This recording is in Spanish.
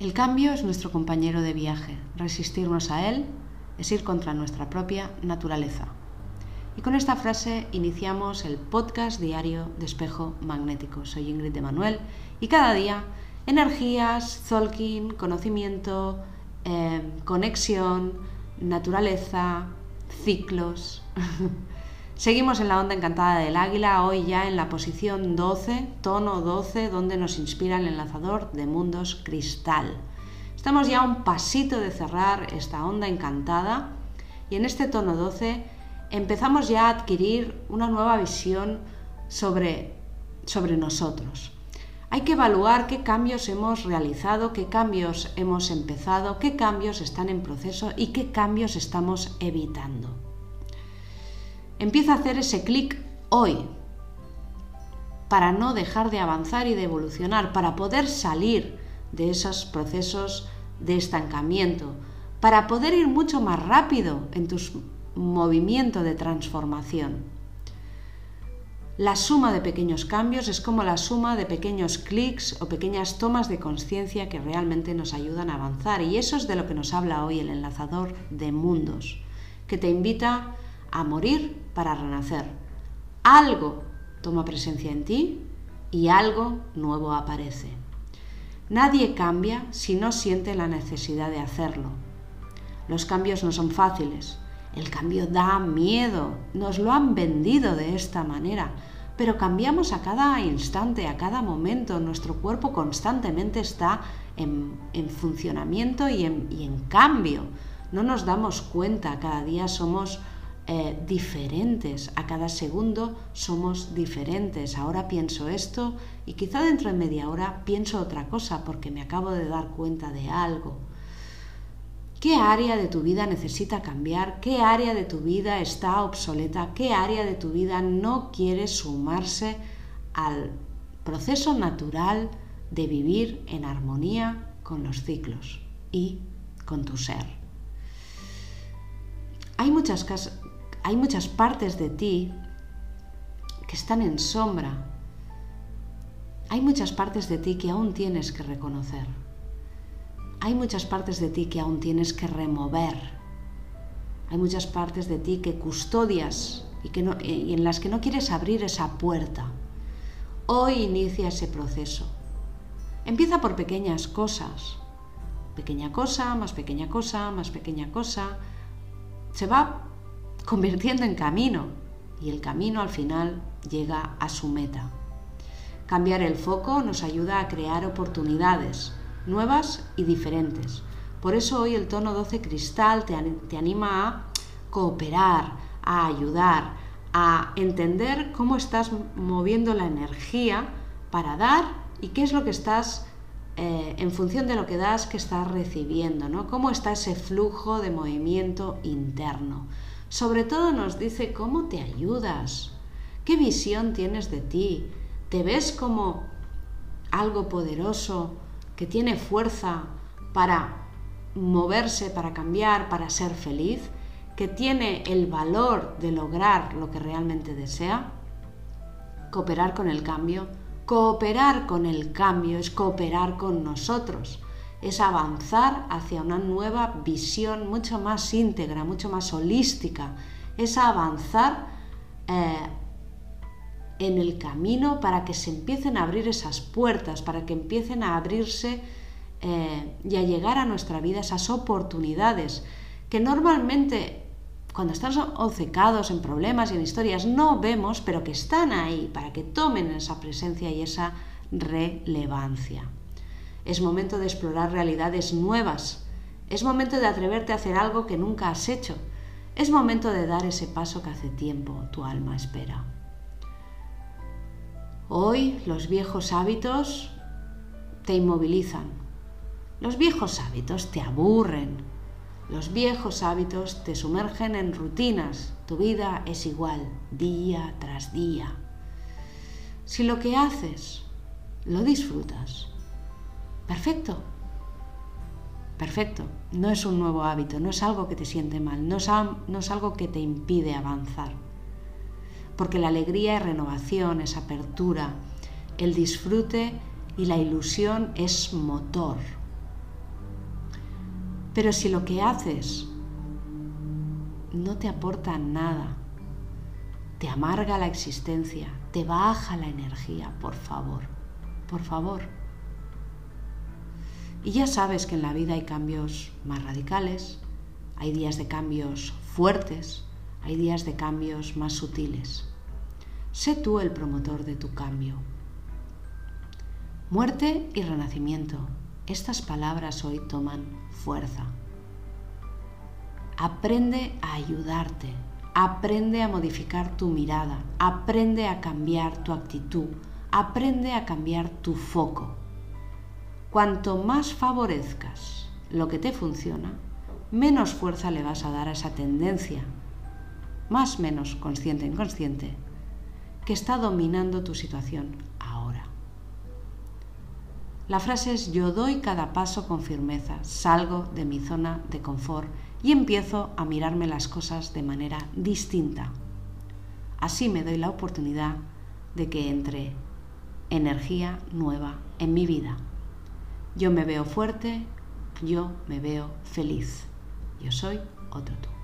El cambio es nuestro compañero de viaje. Resistirnos a él es ir contra nuestra propia naturaleza. Y con esta frase iniciamos el podcast diario de Espejo Magnético. Soy Ingrid de Manuel y cada día energías, zolkin, conocimiento, eh, conexión, naturaleza, ciclos. Seguimos en la onda encantada del águila, hoy ya en la posición 12, tono 12, donde nos inspira el enlazador de mundos cristal. Estamos ya a un pasito de cerrar esta onda encantada y en este tono 12 empezamos ya a adquirir una nueva visión sobre, sobre nosotros. Hay que evaluar qué cambios hemos realizado, qué cambios hemos empezado, qué cambios están en proceso y qué cambios estamos evitando. Empieza a hacer ese clic hoy para no dejar de avanzar y de evolucionar, para poder salir de esos procesos de estancamiento, para poder ir mucho más rápido en tus movimiento de transformación. La suma de pequeños cambios es como la suma de pequeños clics o pequeñas tomas de conciencia que realmente nos ayudan a avanzar. Y eso es de lo que nos habla hoy el enlazador de mundos, que te invita a morir para renacer. Algo toma presencia en ti y algo nuevo aparece. Nadie cambia si no siente la necesidad de hacerlo. Los cambios no son fáciles, el cambio da miedo, nos lo han vendido de esta manera, pero cambiamos a cada instante, a cada momento, nuestro cuerpo constantemente está en, funcionamiento y en, cambio. No nos damos cuenta, cada día somos eh, diferentes, a cada segundo somos diferentes. Ahora pienso esto y quizá dentro de media hora pienso otra cosa porque me acabo de dar cuenta de algo. ¿Qué área de tu vida necesita cambiar? ¿Qué área de tu vida está obsoleta? ¿Qué área de tu vida no quiere sumarse al proceso natural de vivir en armonía con los ciclos y con tu ser? Hay muchas, hay muchas partes de ti que están en sombra. Hay muchas partes de ti que aún tienes que reconocer hay muchas partes de ti que aún tienes que remover. Hay muchas partes de ti que custodias y, que y en las que no quieres abrir esa puerta. Hoy inicia ese proceso. Empieza por pequeñas cosas. Pequeña cosa, más pequeña cosa, más pequeña cosa. Se va convirtiendo en camino y el camino al final llega a su meta. Cambiar el foco nos ayuda a crear oportunidades, nuevas y diferentes. Por eso hoy el tono 12 cristal te, anima a cooperar, a ayudar, a entender cómo estás moviendo la energía para dar y qué es lo que estás, eh, en función de lo que das, que estás recibiendo, ¿no? Cómo está ese flujo de movimiento interno. Sobre todo nos dice cómo te ayudas, qué visión tienes de ti, te ves como algo poderoso, que tiene fuerza para moverse, para cambiar, para ser feliz, que tiene el valor de lograr lo que realmente desea, cooperar con el cambio. Cooperar con el cambio es cooperar con nosotros, es avanzar hacia una nueva visión mucho más íntegra, mucho más holística, es avanzar eh, en el camino para que se empiecen a abrir esas puertas, para que empiecen a abrirse eh, y a llegar a nuestra vida esas oportunidades que normalmente cuando estamos obcecados en problemas y en historias no vemos, pero que están ahí para que tomen esa presencia y esa relevancia. Es momento de explorar realidades nuevas. Es momento de atreverte a hacer algo que nunca has hecho. Es momento de dar ese paso que hace tiempo tu alma espera. Hoy los viejos hábitos te inmovilizan. Los viejos hábitos te aburren. Los viejos hábitos te sumergen en rutinas. Tu vida es igual día tras día. Si lo que haces lo disfrutas, perfecto. Perfecto. No es un nuevo hábito, no es algo que te siente mal, no es, no es algo que te impide avanzar porque la alegría es renovación, es apertura, el disfrute y la ilusión es motor. Pero si lo que haces no te aporta nada, te amarga la existencia, te baja la energía, por favor, por favor. Y ya sabes que en la vida hay cambios más radicales, hay días de cambios fuertes, hay días de cambios más sutiles. Sé tú el promotor de tu cambio. Muerte y renacimiento. Estas palabras hoy toman fuerza. Aprende a ayudarte, aprende a modificar tu mirada, aprende a cambiar tu actitud, aprende a cambiar tu foco. Cuanto más favorezcas lo que te funciona, menos fuerza le vas a dar a esa tendencia, más menos consciente e inconsciente, que está dominando tu situación ahora. La frase es yo doy cada paso con firmeza, salgo de mi zona de confort y empiezo a mirarme las cosas de manera distinta. Así me doy la oportunidad de que entre energía nueva en mi vida. Yo me veo fuerte, yo me veo feliz. Yo soy otro tú.